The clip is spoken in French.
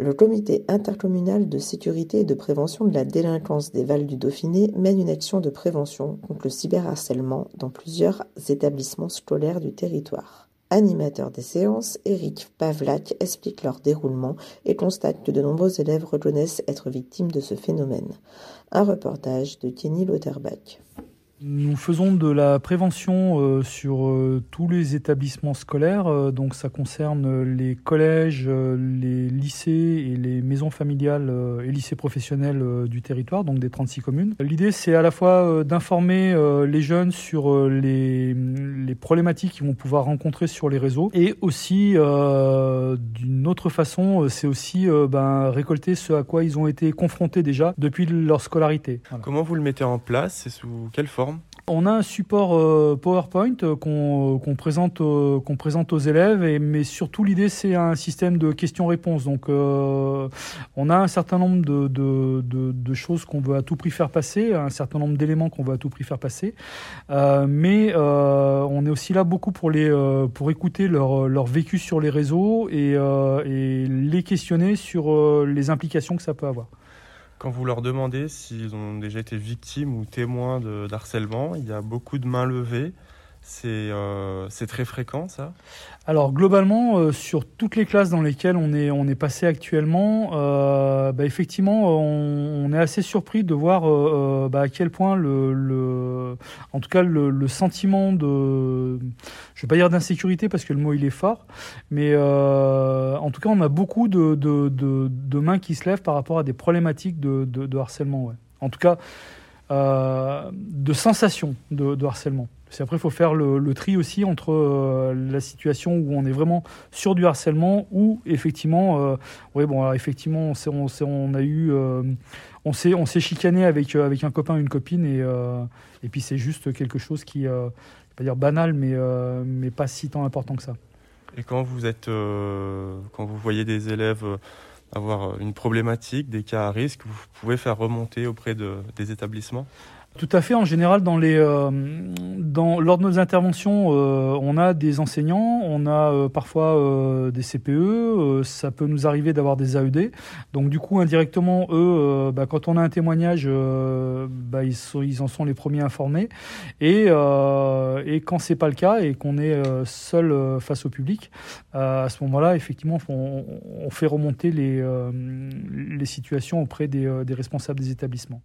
Le comité intercommunal de sécurité et de prévention de la délinquance des Vals du Dauphiné mène une action de prévention contre le cyberharcèlement dans plusieurs établissements scolaires du territoire. Animateur des séances, Eric Pavlak explique leur déroulement et constate que de nombreux élèves reconnaissent être victimes de ce phénomène. Un reportage de Kenny Lauterbach. Nous faisons de la prévention euh, sur euh, tous les établissements scolaires, euh, donc ça concerne les collèges, les lycées et les maisons familiales et lycées professionnels du territoire, donc des 36 communes. L'idée c'est à la fois d'informer les jeunes sur les, problématiques qu'ils vont pouvoir rencontrer sur les réseaux et aussi d'une autre façon, c'est aussi ben, récolter ce à quoi ils ont été confrontés déjà depuis leur scolarité. Comment vous le mettez en place et sous quelle forme? On a un support euh, PowerPoint euh, qu'on présente, qu'on présente aux élèves, mais surtout l'idée c'est un système de questions-réponses. Donc euh, on a un certain nombre de, choses qu'on veut à tout prix faire passer, un certain nombre d'éléments qu'on veut à tout prix faire passer, euh, mais euh, on est aussi là beaucoup pour, écouter leur, leur vécu sur les réseaux et, et les questionner sur les implications que ça peut avoir. Quand vous leur demandez s'ils ont déjà été victimes ou témoins de harcèlement, il y a beaucoup de mains levées. C'est euh, très fréquent, ça? Alors, globalement, euh, sur toutes les classes dans lesquelles on est, passé actuellement, euh, bah, effectivement, on, est assez surpris de voir bah, à quel point, le, en tout cas, le, sentiment de, je vais pas dire d'insécurité parce que le mot il est fort, mais en tout cas, on a beaucoup de, mains qui se lèvent par rapport à des problématiques de, harcèlement. En tout cas, de sensations de harcèlement. C'est après, il faut faire le, tri aussi entre euh, la situation où on est vraiment sur du harcèlement ou effectivement, euh, oui, bon, effectivement, on, on, on a eu, euh, on s'est, on s'est chicané avec avec un copain, une copine, et et puis c'est juste quelque chose qui, je vais pas dire banal, mais mais pas si tant important que ça. Et quand vous êtes, quand vous voyez des élèves avoir une problématique, des cas à risque, vous pouvez faire remonter auprès de, des établissements? Tout à fait. En général, dans les, euh, dans, lors de nos interventions, euh, on a des enseignants, on a euh, parfois euh, des CPE, euh, ça peut nous arriver d'avoir des AED. Donc du coup, indirectement, eux, bah, quand on a un témoignage, bah, ils, sont, ils, en sont les premiers informés. Et, et quand c'est pas le cas et qu'on est seul face au public, à ce moment-là, effectivement, on, on, fait remonter les, les situations auprès des, des responsables des établissements.